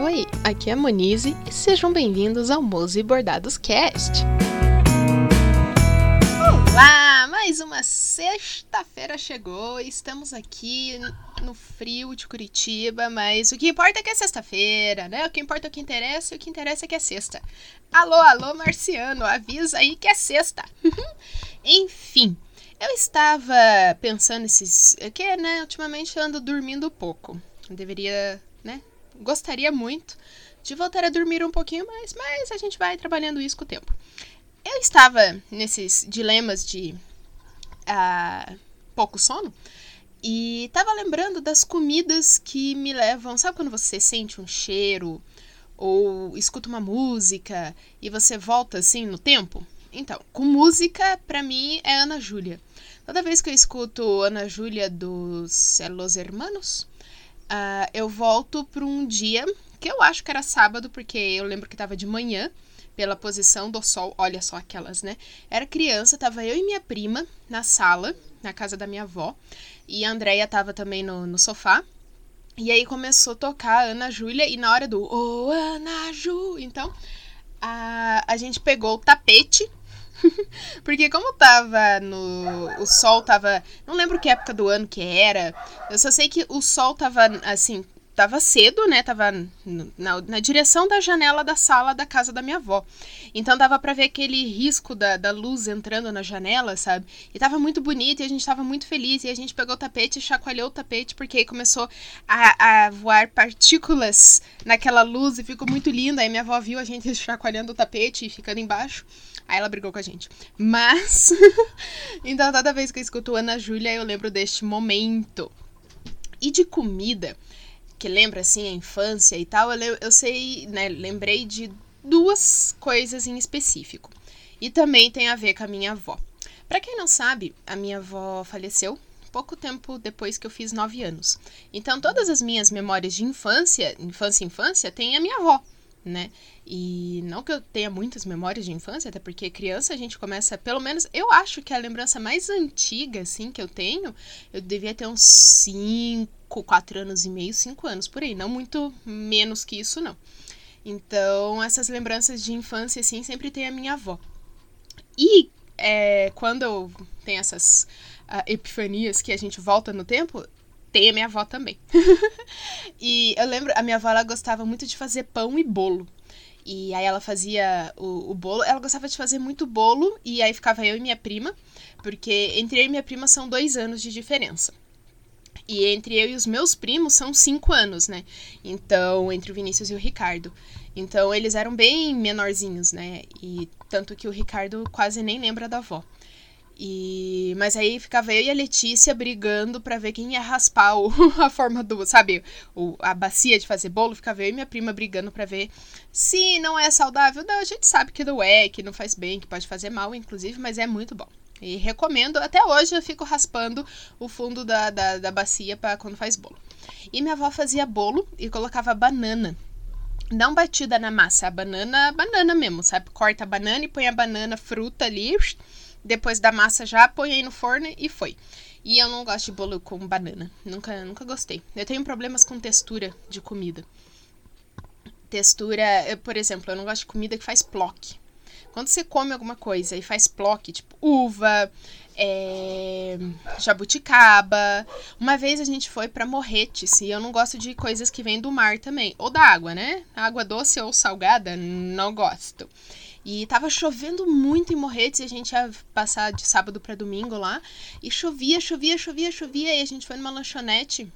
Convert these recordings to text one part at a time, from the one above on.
Oi, aqui é a Monize e sejam bem-vindos ao Mose Bordados Cast. Olá, mais uma sexta-feira chegou. Estamos aqui no frio de Curitiba, mas o que importa é que é sexta-feira, né? O que importa é o que interessa e o que interessa é que é sexta. Alô, alô, marciano, avisa aí que é sexta. Enfim, eu estava pensando esses. que, né? Ultimamente eu ando dormindo pouco. Eu deveria, né? Gostaria muito de voltar a dormir um pouquinho mais, mas a gente vai trabalhando isso com o tempo. Eu estava nesses dilemas de uh, pouco sono e estava lembrando das comidas que me levam. Sabe quando você sente um cheiro ou escuta uma música e você volta assim no tempo? Então, com música, para mim é Ana Júlia. Toda vez que eu escuto Ana Júlia dos Los Hermanos, uh, eu volto para um dia que eu acho que era sábado, porque eu lembro que estava de manhã, pela posição do sol. Olha só aquelas, né? Era criança, tava eu e minha prima na sala, na casa da minha avó, e a Andrea tava também no, no sofá. E aí começou a tocar Ana Júlia, e na hora do Ô oh, Ana Ju, então a, a gente pegou o tapete Porque como tava no. O sol tava. Não lembro que época do ano que era. Eu só sei que o sol tava assim. Tava cedo, né? Tava na, na direção da janela da sala da casa da minha avó. Então dava para ver aquele risco da, da luz entrando na janela, sabe? E tava muito bonito e a gente tava muito feliz. E a gente pegou o tapete e chacoalhou o tapete, porque aí começou a, a voar partículas naquela luz e ficou muito lindo. Aí minha avó viu a gente chacoalhando o tapete e ficando embaixo. Aí ela brigou com a gente. Mas. então, toda vez que eu escuto Ana Júlia, eu lembro deste momento. E de comida, que lembra assim a infância e tal, eu, eu sei, né? Lembrei de duas coisas em específico. E também tem a ver com a minha avó. Para quem não sabe, a minha avó faleceu pouco tempo depois que eu fiz nove anos. Então, todas as minhas memórias de infância, infância, infância, tem a minha avó né? E não que eu tenha muitas memórias de infância, até porque criança a gente começa, pelo menos, eu acho que a lembrança mais antiga, assim, que eu tenho, eu devia ter uns 5, 4 anos e meio, 5 anos por aí, não muito menos que isso, não. Então, essas lembranças de infância, assim, sempre tem a minha avó. E é, quando eu tenho essas uh, epifanias que a gente volta no tempo, tem a minha avó também. e eu lembro, a minha avó ela gostava muito de fazer pão e bolo. E aí ela fazia o, o, bolo. Ela gostava de fazer muito bolo. E aí ficava eu e minha prima. Porque entre eu e minha prima são dois anos de diferença. E entre eu e os meus primos são cinco anos, né? Então, entre o Vinícius e o Ricardo. Então, eles eram bem menorzinhos, né? E tanto que o Ricardo quase nem lembra da avó. E mas aí ficava eu e a Letícia brigando para ver quem ia raspar o, a forma do, sabe, o, a bacia de fazer bolo, ficava eu e minha prima brigando para ver se não é saudável. Não, a gente sabe que não é, que não faz bem, que pode fazer mal, inclusive, mas é muito bom. E recomendo, até hoje eu fico raspando o fundo da, da, da bacia para quando faz bolo. E minha avó fazia bolo e colocava banana não batida na massa, a banana, banana mesmo, sabe? Corta a banana e põe a banana fruta ali depois da massa já põe no forno e foi. E eu não gosto de bolo com banana. Nunca, nunca gostei. Eu tenho problemas com textura de comida. Textura, por exemplo, eu não gosto de comida que faz ploque. Quando você come alguma coisa e faz ploque, tipo uva, é, jabuticaba. Uma vez a gente foi para Morretes e eu não gosto de coisas que vêm do mar também. Ou da água, né? Água doce ou salgada, não gosto. E tava chovendo muito em Morretes e a gente ia passar de sábado para domingo lá. E chovia, chovia, chovia, chovia. E a gente foi numa lanchonete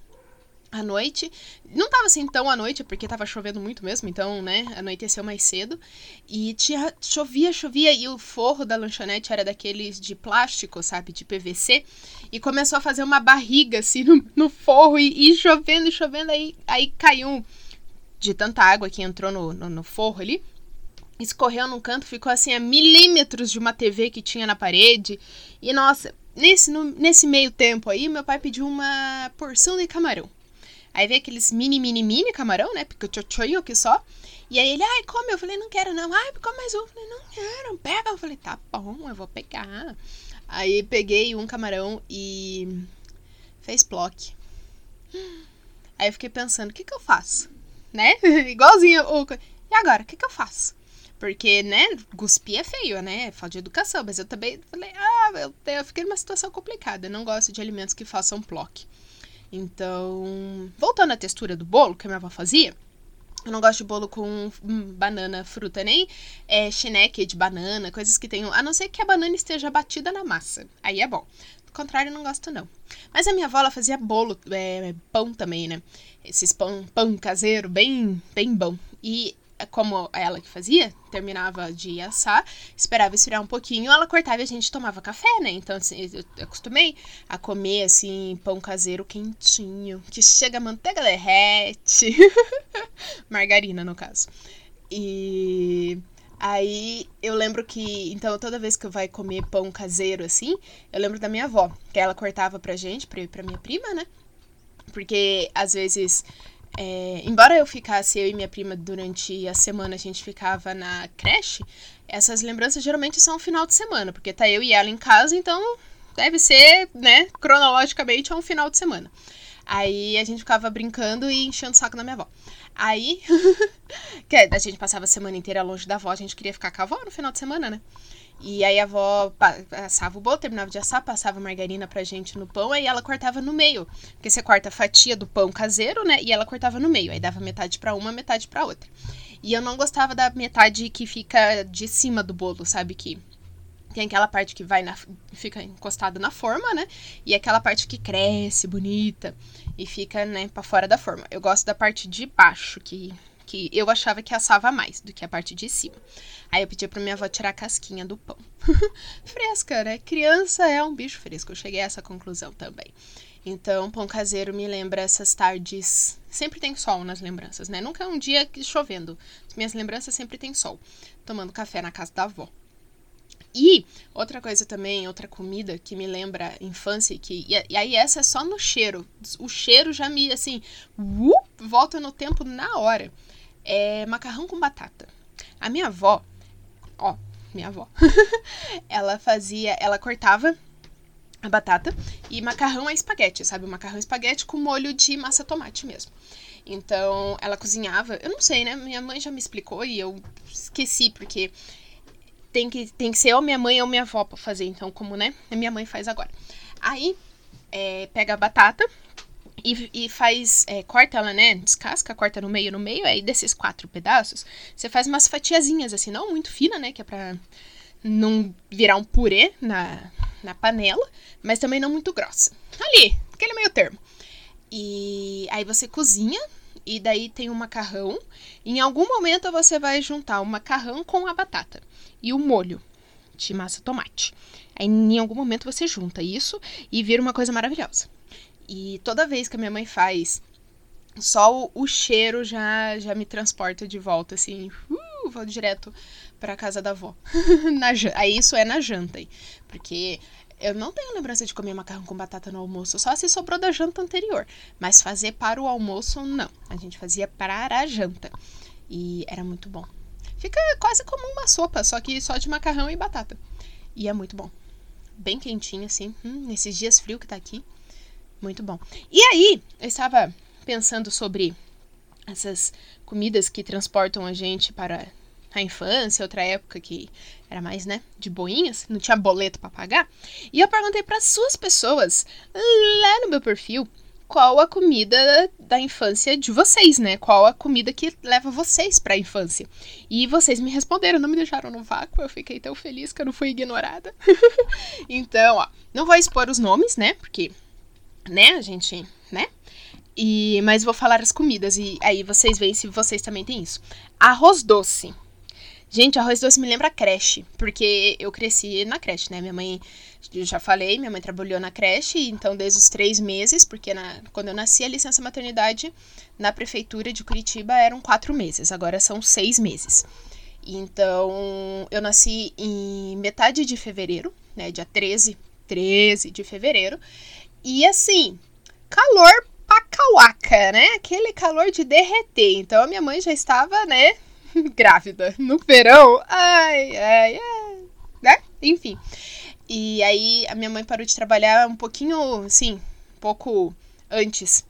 à noite. Não tava assim tão à noite, porque tava chovendo muito mesmo, então, né, anoiteceu mais cedo. E tinha, chovia, chovia, e o forro da lanchonete era daqueles de plástico, sabe, de PVC. E começou a fazer uma barriga, assim, no, no forro, e, e chovendo, chovendo, aí, aí caiu de tanta água que entrou no, no, no forro ali escorreu num canto, ficou assim a milímetros de uma TV que tinha na parede. E nossa, nesse, no, nesse meio tempo aí, meu pai pediu uma porção de camarão. Aí veio aqueles mini, mini, mini camarão, né? Porque eu aqui só. E aí ele, ai, come. Eu falei, não quero não. Ai, come mais um. Eu falei, não quero, pega. Eu falei, tá bom, eu vou pegar. Aí peguei um camarão e fez bloco. Aí eu fiquei pensando, o que que eu faço? né? Igualzinho o. E agora, o que, que eu faço? Porque, né, cuspir é feio, né? Falta de educação. Mas eu também falei, ah, eu, eu fiquei numa situação complicada. Eu não gosto de alimentos que façam ploque. Então, voltando à textura do bolo que a minha avó fazia, eu não gosto de bolo com hum, banana, fruta, nem é, chineque de banana, coisas que tenham. A não ser que a banana esteja batida na massa. Aí é bom. Do contrário, não gosto, não. Mas a minha avó, ela fazia bolo, é, pão também, né? Esses pão, pão caseiro, bem, bem bom. E como ela que fazia, terminava de assar, esperava esfriar um pouquinho, ela cortava e a gente tomava café, né? Então, assim, eu acostumei a comer, assim, pão caseiro quentinho, que chega a manteiga derrete. Margarina, no caso. E aí eu lembro que, então, toda vez que eu vai comer pão caseiro, assim, eu lembro da minha avó, que ela cortava pra gente, pra, pra minha prima, né? Porque às vezes é, embora eu ficasse, eu e minha prima, durante a semana, a gente ficava na creche, essas lembranças geralmente são final de semana, porque tá eu e ela em casa, então deve ser, né, cronologicamente, é um final de semana. Aí a gente ficava brincando e enchendo o saco da minha avó. Aí, que a gente passava a semana inteira longe da avó, a gente queria ficar com a avó no final de semana, né? E aí a avó assava o bolo, terminava de assar, passava margarina pra gente no pão, aí ela cortava no meio. Porque você corta a fatia do pão caseiro, né? E ela cortava no meio. Aí dava metade para uma, metade para outra. E eu não gostava da metade que fica de cima do bolo, sabe? Que tem aquela parte que vai na, fica encostada na forma, né? E aquela parte que cresce, bonita, e fica, né, pra fora da forma. Eu gosto da parte de baixo, que, que eu achava que assava mais do que a parte de cima. Aí eu pedi pra minha avó tirar a casquinha do pão. Fresca, né? Criança é um bicho fresco. Eu cheguei a essa conclusão também. Então, pão caseiro me lembra essas tardes. Sempre tem sol nas lembranças, né? Nunca é um dia chovendo. As minhas lembranças sempre tem sol. Tomando café na casa da avó. E outra coisa também, outra comida que me lembra infância, que, e, aí essa é só no cheiro. O cheiro já me, assim, uh, volta no tempo na hora. É macarrão com batata. A minha avó, ó, minha avó. ela fazia, ela cortava a batata e macarrão é espaguete, sabe? O macarrão é espaguete com molho de massa tomate mesmo. Então, ela cozinhava, eu não sei, né? Minha mãe já me explicou e eu esqueci porque tem que, tem que ser ou minha mãe ou minha avó pra fazer, então como, né? Minha mãe faz agora. Aí, é, pega a batata, e, e faz, é, corta ela, né? Descasca, corta no meio, no meio, aí desses quatro pedaços, você faz umas fatiazinhas, assim, não muito fina, né? Que é pra não virar um purê na, na panela, mas também não muito grossa. Ali, aquele meio termo. E aí você cozinha, e daí tem o macarrão. Em algum momento você vai juntar o macarrão com a batata e o molho de massa tomate. Aí em algum momento você junta isso e vira uma coisa maravilhosa. E toda vez que a minha mãe faz, só o, o cheiro já, já me transporta de volta, assim. Uh, vou direto pra casa da avó. na, aí isso é na janta, aí, porque eu não tenho lembrança de comer macarrão com batata no almoço, só se sobrou da janta anterior. Mas fazer para o almoço, não. A gente fazia para a janta. E era muito bom. Fica quase como uma sopa, só que só de macarrão e batata. E é muito bom. Bem quentinho, assim. Hum, nesses dias frio que tá aqui. Muito bom. E aí, eu estava pensando sobre essas comidas que transportam a gente para a infância, outra época que era mais, né, de boinhas, não tinha boleto para pagar. E eu perguntei para suas pessoas lá no meu perfil qual a comida da infância de vocês, né? Qual a comida que leva vocês para a infância? E vocês me responderam, não me deixaram no vácuo, eu fiquei tão feliz que eu não fui ignorada. então, ó, não vou expor os nomes, né? Porque né? A gente, né? E, mas vou falar as comidas e aí vocês veem se vocês também têm isso. Arroz doce. Gente, arroz doce me lembra creche, porque eu cresci na creche, né? Minha mãe, eu já falei, minha mãe trabalhou na creche, então desde os três meses, porque na, quando eu nasci a licença maternidade na prefeitura de Curitiba eram quatro meses, agora são seis meses. Então eu nasci em metade de fevereiro, né? Dia 13, 13 de fevereiro. E assim, calor pacauaca, né? Aquele calor de derreter. Então a minha mãe já estava, né, grávida no verão. Ai, ai, ai, né? Enfim. E aí a minha mãe parou de trabalhar um pouquinho, assim, um pouco antes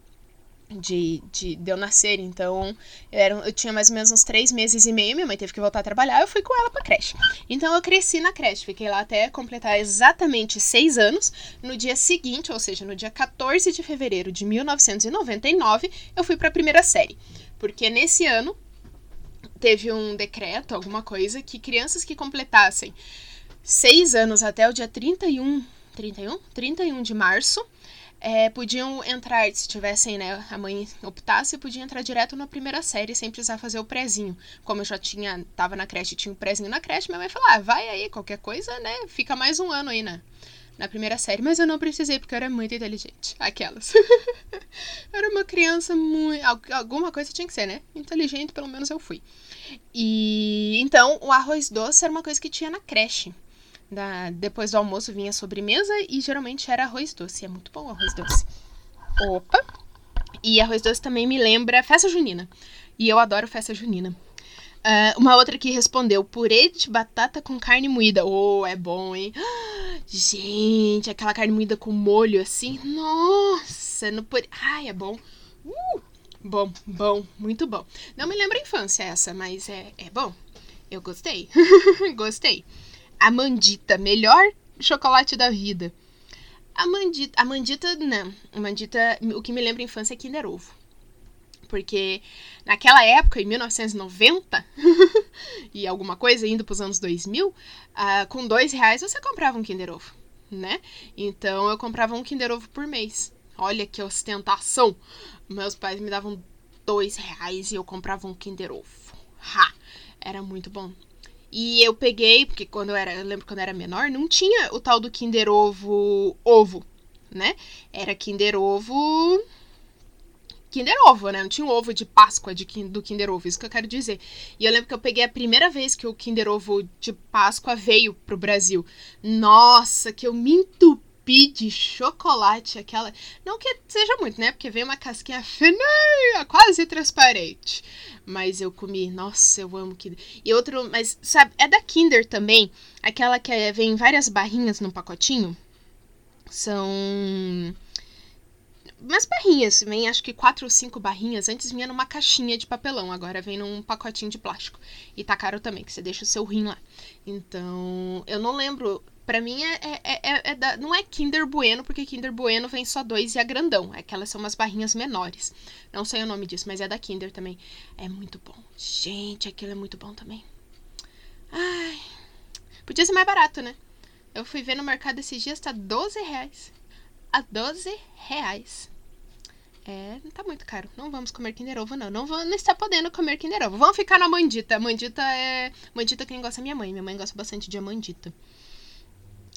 de, de, de eu nascer. Então, eu, era, eu tinha mais ou menos uns três meses e meio. Minha mãe teve que voltar a trabalhar. Eu fui com ela pra creche. Então, eu cresci na creche. Fiquei lá até completar exatamente seis anos. No dia seguinte, ou seja, no dia 14 de fevereiro de 1999, eu fui pra primeira série. Porque nesse ano teve um decreto, alguma coisa, que crianças que completassem seis anos até o dia 31. 31? 31 de março é, podiam entrar, se tivessem, né, a mãe optasse, podia entrar direto na primeira série sem precisar fazer o prézinho. Como eu já tinha, tava na creche, tinha um prézinho na creche, minha mãe falou, ah, vai aí, qualquer coisa, né, fica mais um ano aí, né, na primeira série. Mas eu não precisei, porque eu era muito inteligente, aquelas. era uma criança muito, alguma coisa tinha que ser, né, inteligente, pelo menos eu fui. E, então, o arroz doce era uma coisa que tinha na creche. Da, depois do almoço vinha sobremesa e geralmente era arroz doce. É muito bom arroz doce. Opa! E arroz doce também me lembra festa junina. E eu adoro festa junina. Uh, uma outra que respondeu: purê de batata com carne moída. Oh, é bom, hein? Gente, aquela carne moída com molho assim. Nossa, no purê. Ai, é bom. Uh, bom, bom, muito bom. Não me lembra a infância essa, mas é, é bom. Eu gostei. gostei. A Mandita, melhor chocolate da vida. A Mandita, a Mandita, não. A Mandita, o que me lembra infância é Kinder Ovo. Porque naquela época, em 1990, e alguma coisa, indo para os anos 2000, uh, com dois reais você comprava um Kinder Ovo, né? Então eu comprava um Kinder Ovo por mês. Olha que ostentação! Meus pais me davam dois reais e eu comprava um Kinder Ovo. Ha! Era muito bom. E eu peguei, porque quando eu era, eu lembro quando eu era menor, não tinha o tal do Kinder Ovo ovo, né? Era Kinder Ovo Kinder Ovo, né? Não tinha um ovo de Páscoa de, do Kinder Ovo, isso que eu quero dizer. E eu lembro que eu peguei a primeira vez que o Kinder Ovo de Páscoa veio pro Brasil. Nossa, que eu me entupi de chocolate, aquela. Não que seja muito, né? Porque veio uma casquinha fininha, quase transparente. Mas eu comi, nossa, eu amo Kinder. E outro, mas sabe, é da Kinder também, aquela que é, vem várias barrinhas num pacotinho. São umas barrinhas, vem acho que quatro ou cinco barrinhas. Antes vinha numa caixinha de papelão, agora vem num pacotinho de plástico. E tá caro também, que você deixa o seu rim lá. Então, eu não lembro Pra mim é, é, é, é da, não é Kinder Bueno, porque Kinder Bueno vem só dois e é grandão. É que elas são umas barrinhas menores. Não sei o nome disso, mas é da Kinder também. É muito bom. Gente, aquilo é muito bom também. Ai. Podia ser mais barato, né? Eu fui ver no mercado esses dias, tá 12 reais. A 12 reais. É, não tá muito caro. Não vamos comer Kinder Ovo, não. Não, vamos, não está podendo comer Kinder Ovo. Vamos ficar na mandita. Mandita é. Mandita quem gosta é minha mãe. Minha mãe gosta bastante de mandita.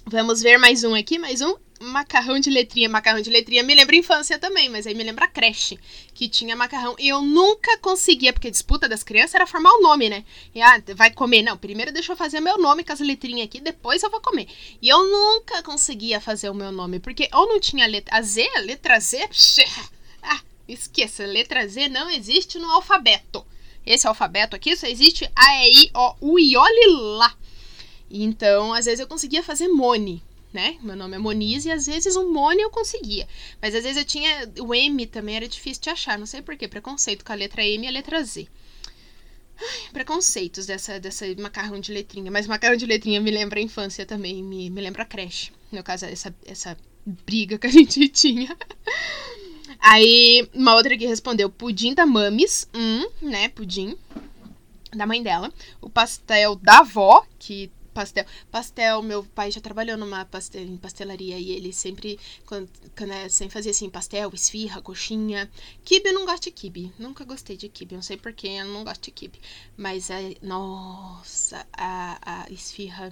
Vamos ver mais um aqui, mais um macarrão de letrinha. Macarrão de letrinha me lembra infância também, mas aí me lembra creche, que tinha macarrão. E eu nunca conseguia, porque a disputa das crianças era formar o nome, né? E ah, vai comer. Não, primeiro deixa eu fazer meu nome com as letrinhas aqui, depois eu vou comer. E eu nunca conseguia fazer o meu nome, porque ou não tinha letra a Z, letra Z. Ah, esqueça, letra Z não existe no alfabeto. Esse alfabeto aqui só existe A, E, I, O, U e olhe lá. Então, às vezes eu conseguia fazer Mone, né? Meu nome é Moniz e às vezes um Mone eu conseguia. Mas às vezes eu tinha. O M também era difícil de achar, não sei porquê. Preconceito com a letra M e a letra Z. Ai, preconceitos dessa, dessa macarrão de letrinha. Mas macarrão de letrinha me lembra a infância também, me, me lembra a creche. No caso, essa, essa briga que a gente tinha. Aí, uma outra que respondeu: pudim da Mames. Hum, né? Pudim da mãe dela. O pastel da avó, que pastel. Pastel, meu pai já trabalhou numa pastel, em pastelaria e ele sempre, quando, quando é, sempre fazia assim, pastel, esfirra, coxinha. Kibe eu não gosto de kibe. Nunca gostei de kibe. Não sei porquê, eu não gosto de kibe. Mas, é, nossa, a, a esfirra...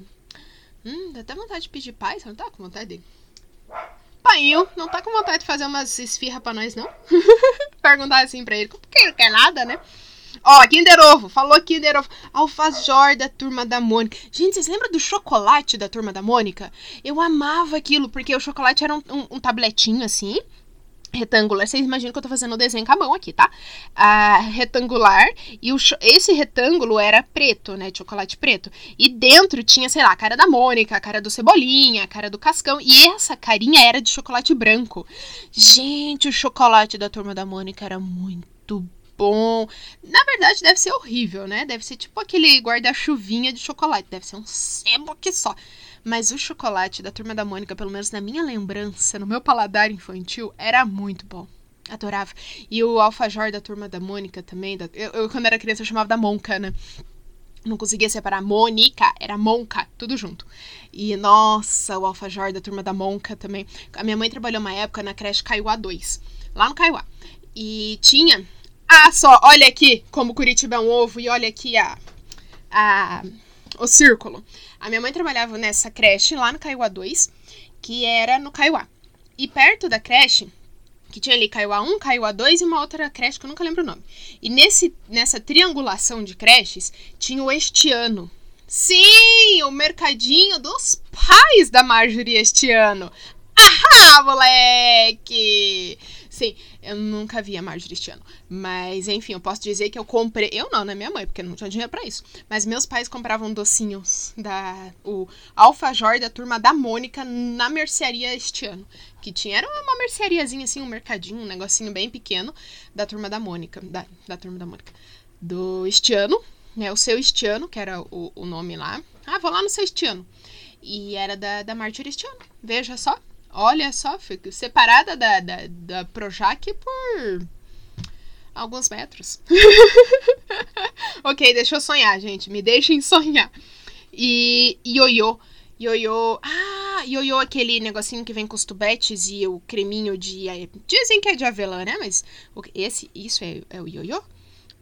Hum, dá até vontade de pedir pai, você não tá com vontade? Painho, não tá com vontade de fazer umas esfirra pra nós, não? Perguntar assim pra ele, porque não quer nada, né? Ó, Kinder Ovo, falou Kinder Ovo. Alfajor da Turma da Mônica. Gente, vocês lembram do chocolate da Turma da Mônica? Eu amava aquilo, porque o chocolate era um, um, um tabletinho assim. retangular. Vocês imaginam que eu tô fazendo o desenho com a mão aqui, tá? Ah, retangular. E o, esse retângulo era preto, né? De chocolate preto. E dentro tinha, sei lá, a cara da Mônica, a cara do Cebolinha, a cara do Cascão. E essa carinha era de chocolate branco. Gente, o chocolate da turma da Mônica era muito bom. Na verdade, deve ser horrível, né? Deve ser tipo aquele guarda-chuvinha de chocolate. Deve ser um sebo aqui só. Mas o chocolate da Turma da Mônica, pelo menos na minha lembrança, no meu paladar infantil, era muito bom. Adorava. E o alfajor da Turma da Mônica também. Da... Eu, eu, quando era criança, eu chamava da Monca, né? Não conseguia separar Mônica, era Monca, tudo junto. E, nossa, o alfajor da Turma da Monca também. A minha mãe trabalhou uma época na creche Caiuá 2, lá no Caiuá. E tinha... Ah, só, olha aqui como Curitiba é um ovo e olha aqui a... a o círculo. A minha mãe trabalhava nessa creche lá no Caiuá 2, que era no Caiuá. E perto da creche, que tinha ali Caiuá 1, Caiuá 2 e uma outra creche que eu nunca lembro o nome. E nesse, nessa triangulação de creches tinha o Estiano. Sim, o mercadinho dos pais da Marjorie este ano. Ah, moleque! Sim, eu nunca vi a Marjorie este ano. Mas, enfim, eu posso dizer que eu comprei. Eu não, né? Minha mãe, porque não tinha dinheiro para isso. Mas meus pais compravam docinhos da. O alfajor da turma da Mônica na mercearia este ano. Que tinha. Era uma merceariazinha, assim, um mercadinho, um negocinho bem pequeno da turma da Mônica. Da, da turma da Mônica. Do Estiano, né? O seu Estiano, que era o, o nome lá. Ah, vou lá no seu Estiano. E era da, da Marjorie Estiano. Veja só. Olha só, separada da, da, da Projac por alguns metros. ok, deixa eu sonhar, gente. Me deixem sonhar. E ioiô. Ioiô. Ah, ioiô, aquele negocinho que vem com os tubetes e o creminho de. Dizem que é de avelã, né? Mas esse, isso é, é o ioiô?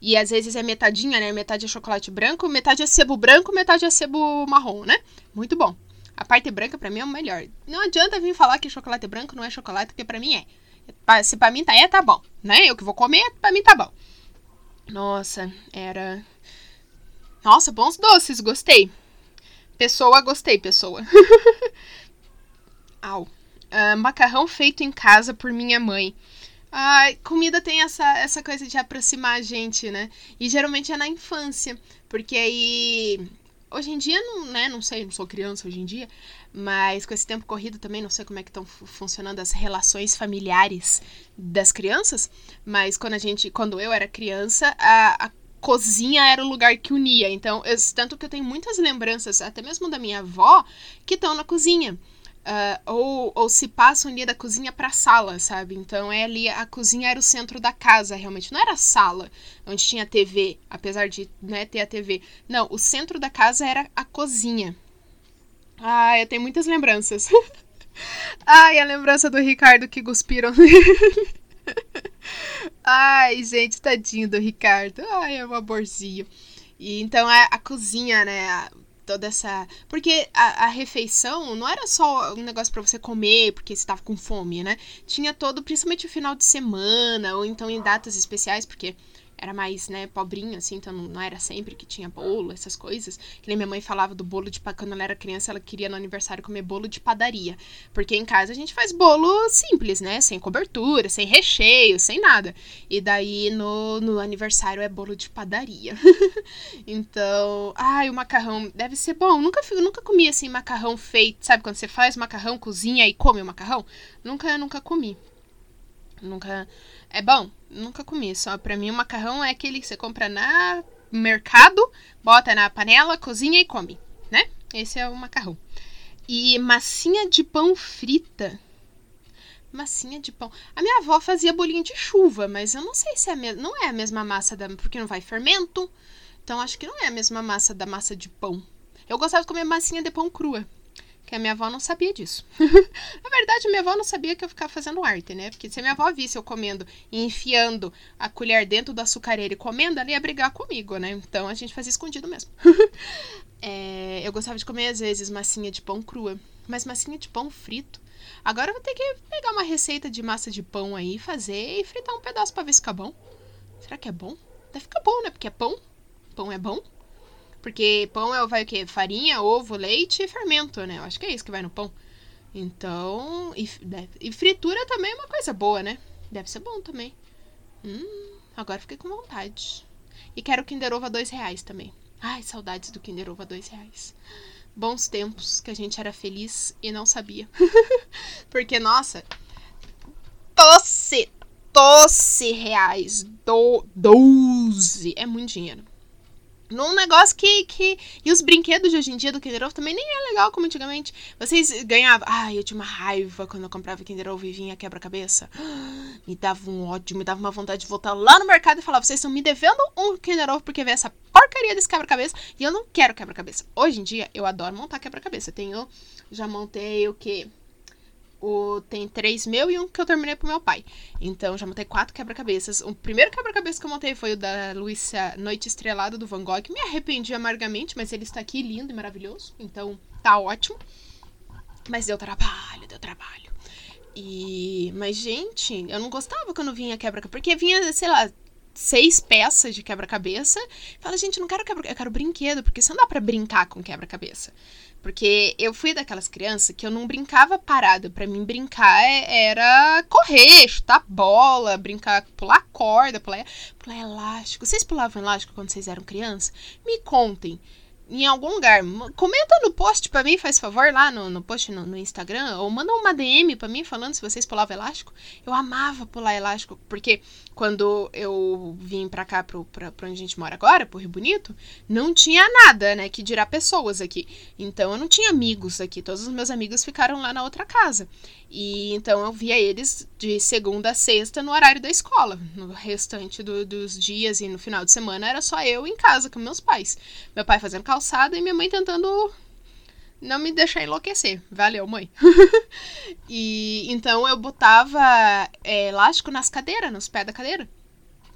E às vezes é metadinha, né? Metade é chocolate branco, metade é sebo branco, metade é sebo marrom, né? Muito bom. A parte branca para mim é o melhor. Não adianta vir falar que chocolate branco não é chocolate, porque para mim é. Se para mim tá é, tá bom, né? Eu que vou comer, para mim tá bom. Nossa, era Nossa, bons doces, gostei. Pessoa, gostei, pessoa. Au. Uh, macarrão feito em casa por minha mãe. Ai, comida tem essa, essa coisa de aproximar a gente, né? E geralmente é na infância, porque aí Hoje em dia, não, né, não sei, não sou criança hoje em dia, mas com esse tempo corrido também, não sei como é que estão funcionando as relações familiares das crianças, mas quando a gente, quando eu era criança, a, a cozinha era o lugar que unia. Então, eu, tanto que eu tenho muitas lembranças, até mesmo da minha avó, que estão na cozinha. Uh, ou, ou se passam ali da cozinha para a sala, sabe? Então é ali a cozinha era o centro da casa, realmente. Não era a sala onde tinha TV, apesar de né, ter a TV. Não, o centro da casa era a cozinha. Ah, eu tenho muitas lembranças. Ai, a lembrança do Ricardo que cuspiram Ai, gente, tadinho do Ricardo. Ai, é um amorzinho. E então a, a cozinha, né? Toda essa. Porque a, a refeição não era só um negócio para você comer porque você tava com fome, né? Tinha todo, principalmente o final de semana, ou então em datas especiais, porque era mais, né, pobrinho, assim, então não, era sempre que tinha bolo, essas coisas. Que nem minha mãe falava do bolo de quando ela era criança, ela queria no aniversário comer bolo de padaria. Porque em casa a gente faz bolo simples, né? Sem cobertura, sem recheio, sem nada. E daí no, no aniversário é bolo de padaria. então, ai, o macarrão deve ser bom. Nunca, nunca comi assim macarrão feito, sabe? Quando você faz macarrão, cozinha e come o macarrão? Nunca, nunca comi. Nunca. É bom? Nunca comi. Só pra mim o macarrão é aquele que você compra na mercado, bota na panela, cozinha e come, né? Esse é o macarrão. E massinha de pão frita. Massinha de pão. A minha avó fazia bolinho de chuva, mas eu não sei se é a mesma. Não é a mesma massa da. Porque não vai fermento. Então acho que não é a mesma massa da massa de pão. Eu gostava de comer massinha de pão crua que a minha avó não sabia disso. Na verdade, minha avó não sabia que eu ficava fazendo arte, né? Porque se a minha avó visse eu comendo e enfiando a colher dentro do açucareiro e comendo, ela ia brigar comigo, né? Então a gente fazia escondido mesmo. é, eu gostava de comer, às vezes, massinha de pão crua, mas massinha de pão frito. Agora eu vou ter que pegar uma receita de massa de pão aí, fazer e fritar um pedaço para ver se fica bom. Será que é bom? Deve ficar bom, né? Porque é pão. Pão é bom. Porque pão é, vai o quê? Farinha, ovo, leite e fermento, né? Eu acho que é isso que vai no pão. Então. E, né, e fritura também é uma coisa boa, né? Deve ser bom também. Hum, agora fiquei com vontade. E quero Kinder Ovo a dois reais também. Ai, saudades do Kinder Ovo a dois reais. Bons tempos que a gente era feliz e não sabia. Porque, nossa, doce, doze reais. Do, doze. É muito dinheiro num negócio que, que. E os brinquedos de hoje em dia do Kinder Ovo também nem é legal como antigamente. Vocês ganhavam. Ai, eu tinha uma raiva quando eu comprava Kinder Ovo e vinha quebra-cabeça. Me dava um ódio, me dava uma vontade de voltar lá no mercado e falar: vocês estão me devendo um Kinder Ovo porque veio essa porcaria desse quebra-cabeça e eu não quero quebra-cabeça. Hoje em dia, eu adoro montar quebra-cabeça. Tenho. Já montei o quê? O, tem três meu e um que eu terminei pro meu pai. Então já montei quatro quebra-cabeças. O primeiro quebra-cabeça que eu montei foi o da Luísa Noite Estrelada do Van Gogh. Me arrependi amargamente, mas ele está aqui lindo e maravilhoso. Então tá ótimo. Mas deu trabalho, deu trabalho. E. Mas, gente, eu não gostava quando vinha quebra-cabeça. Porque vinha, sei lá, seis peças de quebra-cabeça. Fala, gente, não quero quebra eu quero brinquedo, porque você não dá pra brincar com quebra-cabeça. Porque eu fui daquelas crianças que eu não brincava parada. Para mim, brincar é, era correr, chutar bola, brincar, pular corda, pular, pular elástico. Vocês pulavam elástico quando vocês eram crianças? Me contem em algum lugar. Comenta no post para mim, faz favor, lá no, no post no, no, Instagram. Ou manda uma DM para mim falando se vocês pulavam elástico. Eu amava pular elástico, porque quando eu vim pra cá, pro, pra, pra onde a gente mora agora, pro Rio Bonito, não tinha nada, né? Que dirá pessoas aqui. Então eu não tinha amigos aqui. Todos os meus amigos ficaram lá na outra casa. E então eu via eles de segunda a sexta no horário da escola. No restante do, dos dias e no final de semana era só eu em casa com meus pais. Meu pai fazendo calçada e minha mãe tentando não me deixar enlouquecer. Valeu, mãe. e então eu botava é, elástico nas cadeiras, nos pés da cadeira.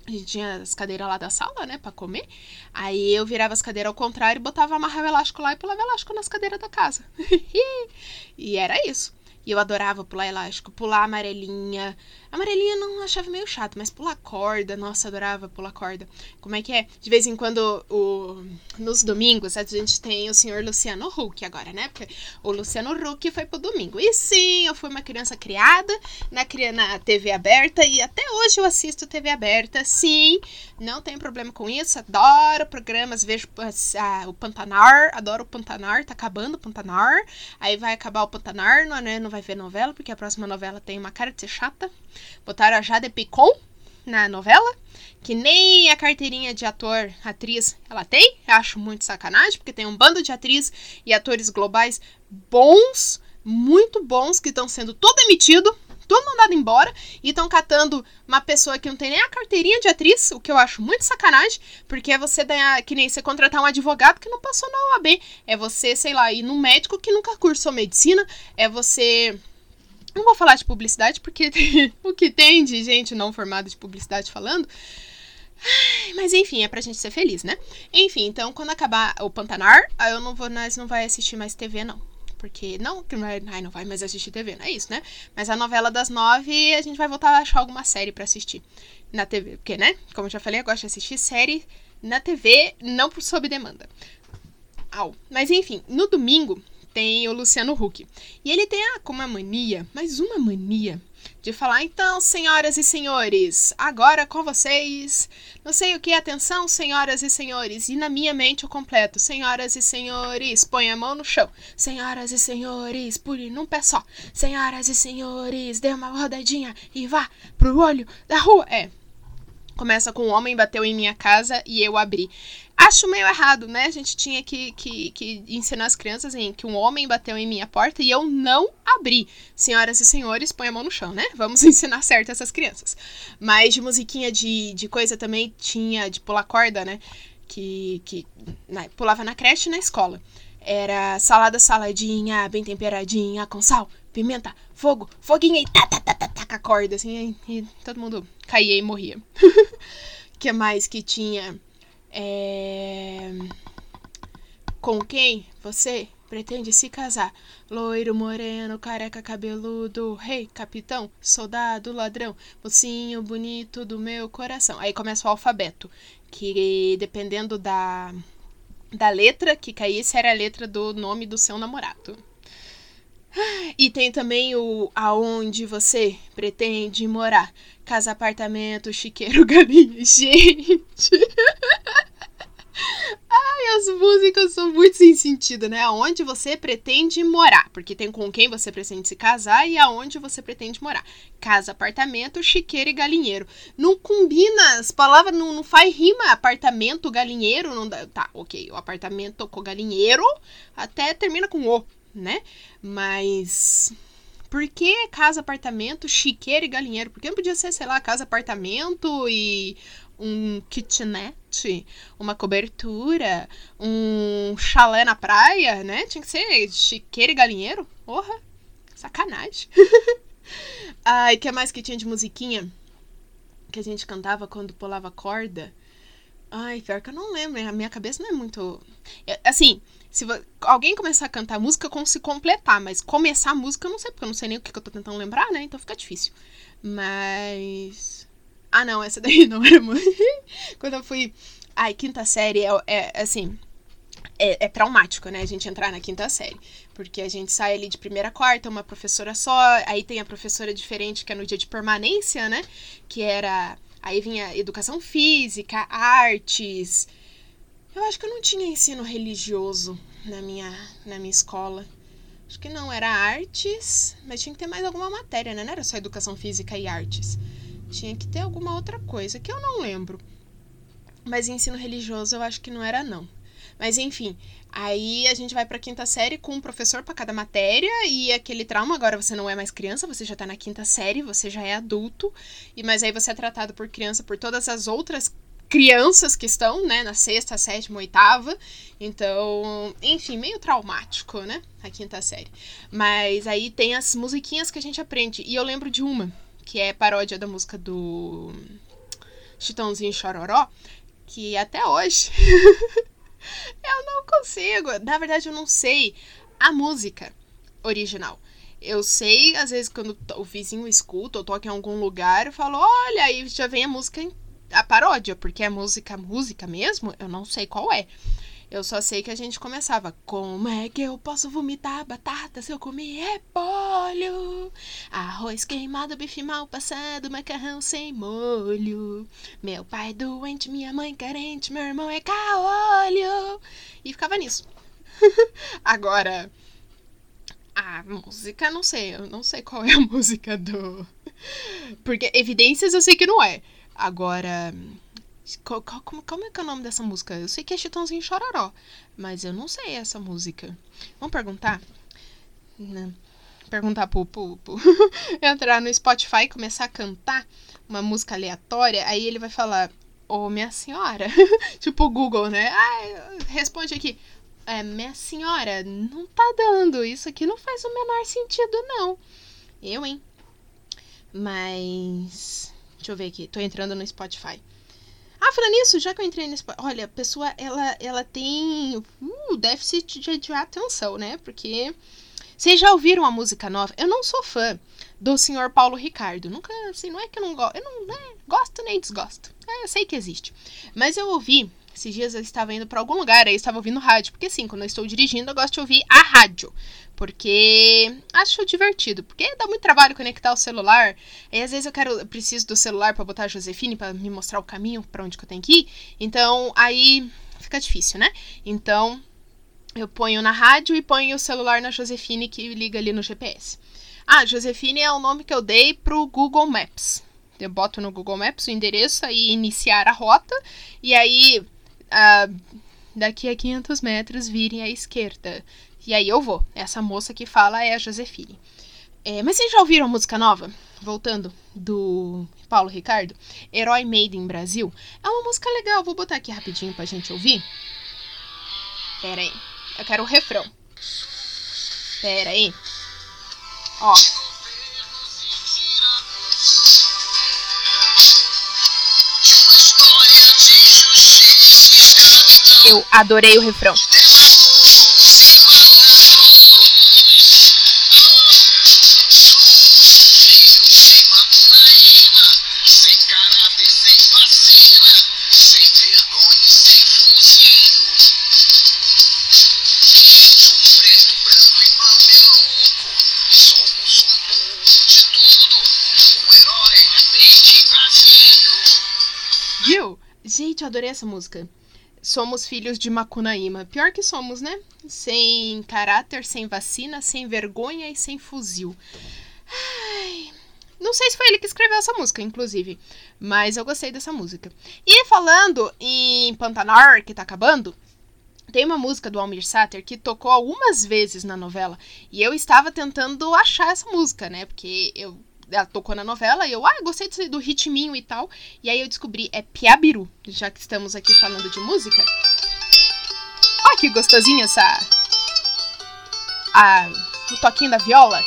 A gente tinha as cadeiras lá da sala, né, pra comer. Aí eu virava as cadeiras ao contrário botava, amarrava elástico lá e pulava elástico nas cadeiras da casa. e era isso. E eu adorava pular elástico, pular amarelinha. Amarelinha não achava meio chato, mas pular corda, nossa, adorava pular corda. Como é que é? De vez em quando, o, nos domingos, a gente tem o senhor Luciano Huck agora, né? Porque o Luciano Huck foi pro domingo. E sim, eu fui uma criança criada na, na TV aberta e até hoje eu assisto TV aberta. Sim, não tem problema com isso. Adoro programas, vejo uh, o Pantanar, adoro o Pantanar, tá acabando o Pantanar. Aí vai acabar o Pantanar, não, né? não vai ver novela, porque a próxima novela tem uma cara de ser chata. Botaram a Jade Picon na novela, que nem a carteirinha de ator, atriz, ela tem. Eu acho muito sacanagem, porque tem um bando de atrizes e atores globais bons, muito bons, que estão sendo todo emitido, tudo mandado embora, e estão catando uma pessoa que não tem nem a carteirinha de atriz, o que eu acho muito sacanagem, porque é você que nem você contratar um advogado que não passou na OAB, é você, sei lá, ir num médico que nunca cursou medicina, é você não vou falar de publicidade, porque o que tem de gente não formada de publicidade falando. Mas enfim, é pra gente ser feliz, né? Enfim, então quando acabar o Pantanar, eu não vou, nós não vai assistir mais TV, não. Porque não que não, ai, não vai mais assistir TV, não é isso, né? Mas a novela das nove, a gente vai voltar a achar alguma série para assistir na TV. Porque, né? Como eu já falei, eu gosto de assistir série na TV, não por sob demanda. Au. Mas enfim, no domingo tem o Luciano Huck. E ele tem ah, como uma mania, mais uma mania, de falar: então, senhoras e senhores, agora com vocês. Não sei o que, atenção, senhoras e senhores. E na minha mente eu completo: senhoras e senhores, põe a mão no chão. Senhoras e senhores, pule num pé só. Senhoras e senhores, dê uma rodadinha e vá pro olho da rua. É. Começa com um homem bateu em minha casa e eu abri. Acho meio errado, né? A gente tinha que, que, que ensinar as crianças em que um homem bateu em minha porta e eu não abri. Senhoras e senhores, põe a mão no chão, né? Vamos ensinar certo essas crianças. Mas de musiquinha de, de coisa também tinha, de pular corda, né? Que, que né, pulava na creche e na escola. Era salada saladinha, bem temperadinha, com sal, pimenta, fogo, foguinho e tá, tá, tá, tá, tá, com a corda, assim, e, e todo mundo caía e morria. que mais que tinha? É... Com quem você pretende se casar? Loiro, moreno, careca, cabeludo, rei, capitão, soldado, ladrão, mocinho bonito do meu coração. Aí começa o alfabeto, que dependendo da, da letra que caísse, era a letra do nome do seu namorado. E tem também o aonde você pretende morar. Casa, apartamento, chiqueiro, galinha. Gente. Ai, as músicas são muito sem sentido, né? Aonde você pretende morar. Porque tem com quem você pretende se casar e aonde você pretende morar. Casa, apartamento, chiqueiro e galinheiro. Não combina, as palavras não, não faz rima. Apartamento, galinheiro, não dá. Tá, ok. O apartamento com galinheiro até termina com o, né? Mas. Por que casa, apartamento, chiqueiro e galinheiro? Por que não podia ser, sei lá, casa, apartamento e um kitnet, uma cobertura, um chalé na praia, né? Tinha que ser chiqueiro e galinheiro. Porra, sacanagem. Ai, que mais que tinha de musiquinha? Que a gente cantava quando pulava corda. Ai, pior que eu não lembro, a minha cabeça não é muito. Assim, se alguém começar a cantar música, eu consigo completar, mas começar a música eu não sei, porque eu não sei nem o que, que eu tô tentando lembrar, né? Então fica difícil. Mas. Ah, não, essa daí não era muito. Quando eu fui. Ai, quinta série é, é assim. É, é, traumático, né? A gente entrar na quinta série. Porque a gente sai ali de primeira a quarta, uma professora só, aí tem a professora diferente, que é no dia de permanência, né? Que era. Aí vinha educação física, artes. Eu acho que eu não tinha ensino religioso na minha, na minha escola. Acho que não, era artes, mas tinha que ter mais alguma matéria, né? Não era só educação física e artes. Tinha que ter alguma outra coisa que eu não lembro. Mas ensino religioso eu acho que não era não. Mas enfim, aí a gente vai para quinta série com um professor para cada matéria e aquele trauma, agora você não é mais criança, você já tá na quinta série, você já é adulto, e mas aí você é tratado por criança por todas as outras crianças que estão, né, na sexta, sétima, oitava. Então, enfim, meio traumático, né, a quinta série. Mas aí tem as musiquinhas que a gente aprende. E eu lembro de uma que é paródia da música do Chitãozinho Chororó, que até hoje eu não consigo. Na verdade, eu não sei a música original. Eu sei, às vezes, quando o vizinho escuta ou toca em algum lugar, eu falo, olha, aí já vem a música, a paródia, porque a música, música mesmo, eu não sei qual é. Eu só sei que a gente começava. Como é que eu posso vomitar batata se eu comer repolho? Arroz queimado, bife mal passado, macarrão sem molho. Meu pai doente, minha mãe carente, meu irmão é caolho. E ficava nisso. Agora, a música, não sei. Eu não sei qual é a música do. Porque evidências eu sei que não é. Agora. Como, como, é que é o nome dessa música? Eu sei que é Chitãozinho Chororó, mas eu não sei essa música. Vamos perguntar? Não. Perguntar pro, pro, pro entrar no Spotify e começar a cantar uma música aleatória, aí ele vai falar, ô minha senhora, tipo o Google, né? Ah, responde aqui. É, minha senhora, não tá dando. Isso aqui não faz o menor sentido, não. Eu, hein? Mas. Deixa eu ver aqui. Tô entrando no Spotify. Ah, falando nisso, já que eu entrei nesse. Olha, a pessoa, ela, ela tem uh, déficit de, de atenção, né? Porque. Vocês já ouviram a música nova? Eu não sou fã do senhor Paulo Ricardo. Nunca, assim, não é que eu não gosto. Eu não né, gosto nem desgosto. É, eu sei que existe. Mas eu ouvi esses dias eu estava indo para algum lugar, aí eu estava ouvindo rádio. Porque assim, quando eu estou dirigindo, eu gosto de ouvir a rádio. Porque acho divertido. Porque dá muito trabalho conectar o celular. E às vezes eu quero, eu preciso do celular para botar a Josefine para me mostrar o caminho para onde que eu tenho que ir. Então aí fica difícil, né? Então eu ponho na rádio e ponho o celular na Josefine que liga ali no GPS. Ah, Josefine é o nome que eu dei pro Google Maps. Eu boto no Google Maps o endereço e iniciar a rota. E aí daqui a 500 metros virem à esquerda. E aí eu vou. Essa moça que fala é a Josefine. É, mas vocês já ouviram a música nova? Voltando, do Paulo Ricardo? Herói Made in Brasil. É uma música legal, vou botar aqui rapidinho pra gente ouvir. Pera aí. Eu quero o refrão. Pera aí. Ó. Eu adorei o refrão. Gente, eu adorei essa música. Somos filhos de Macunaíma. Pior que somos, né? Sem caráter, sem vacina, sem vergonha e sem fuzil. Ai. Não sei se foi ele que escreveu essa música, inclusive. Mas eu gostei dessa música. E falando em Pantanar, que tá acabando, tem uma música do Almir Sater que tocou algumas vezes na novela. E eu estava tentando achar essa música, né? Porque eu ela tocou na novela e eu, ah, gostei do ritminho e tal. E aí eu descobri, é Piabiru, já que estamos aqui falando de música. Olha que gostosinho essa. A, o toquinho da viola.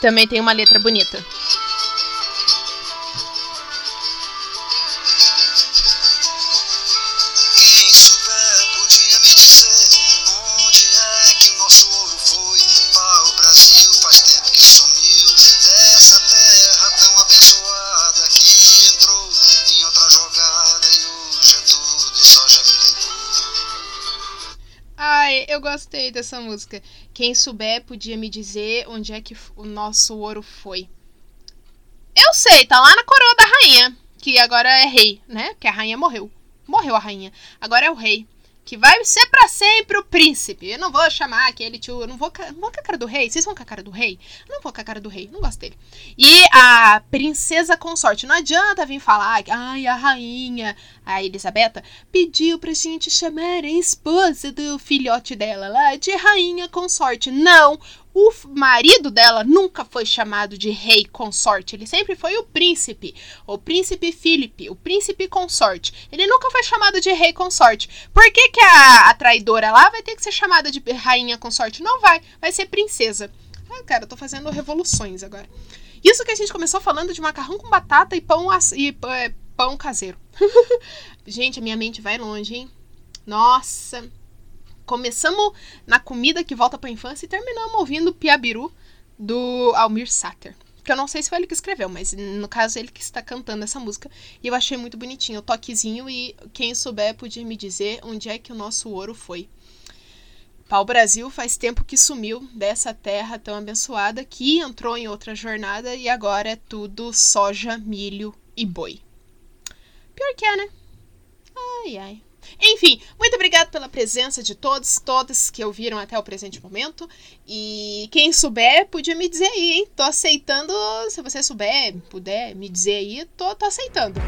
Também tem uma letra bonita. Eu gostei dessa música. Quem souber podia me dizer onde é que o nosso ouro foi. Eu sei, tá lá na coroa da rainha, que agora é rei, né? Que a rainha morreu. Morreu a rainha. Agora é o rei que vai ser para sempre o príncipe. Eu não vou chamar aquele tio, eu não vou, não vou com a cara do rei. Vocês vão com a cara do rei? Eu não vou com a cara do rei, não gosto dele. E a princesa consorte, não adianta vir falar, ai, a rainha, a Elisabetta, pediu pra gente chamar a esposa do filhote dela lá de rainha consorte. Não, o marido dela nunca foi chamado de rei consorte, ele sempre foi o príncipe, o príncipe Filipe, o príncipe consorte. Ele nunca foi chamado de rei consorte. Por que, que a, a traidora lá vai ter que ser chamada de rainha consorte? Não vai, vai ser princesa. Cara, eu tô fazendo revoluções agora. Isso que a gente começou falando de macarrão com batata e pão, e, é, pão caseiro. gente, a minha mente vai longe, hein? Nossa. Começamos na comida que volta para a infância e terminamos ouvindo Piabiru do Almir Sater. Que eu não sei se foi ele que escreveu, mas no caso ele que está cantando essa música. E eu achei muito bonitinho, o toquezinho. E quem souber podia me dizer onde é que o nosso ouro foi. Pau Brasil faz tempo que sumiu dessa terra tão abençoada que entrou em outra jornada e agora é tudo soja, milho e boi. Pior que é, né? Ai, ai. Enfim, muito obrigado pela presença de todos, todas que ouviram até o presente momento. E quem souber, podia me dizer aí, hein? Tô aceitando. Se você souber, puder me dizer aí, tô, tô aceitando.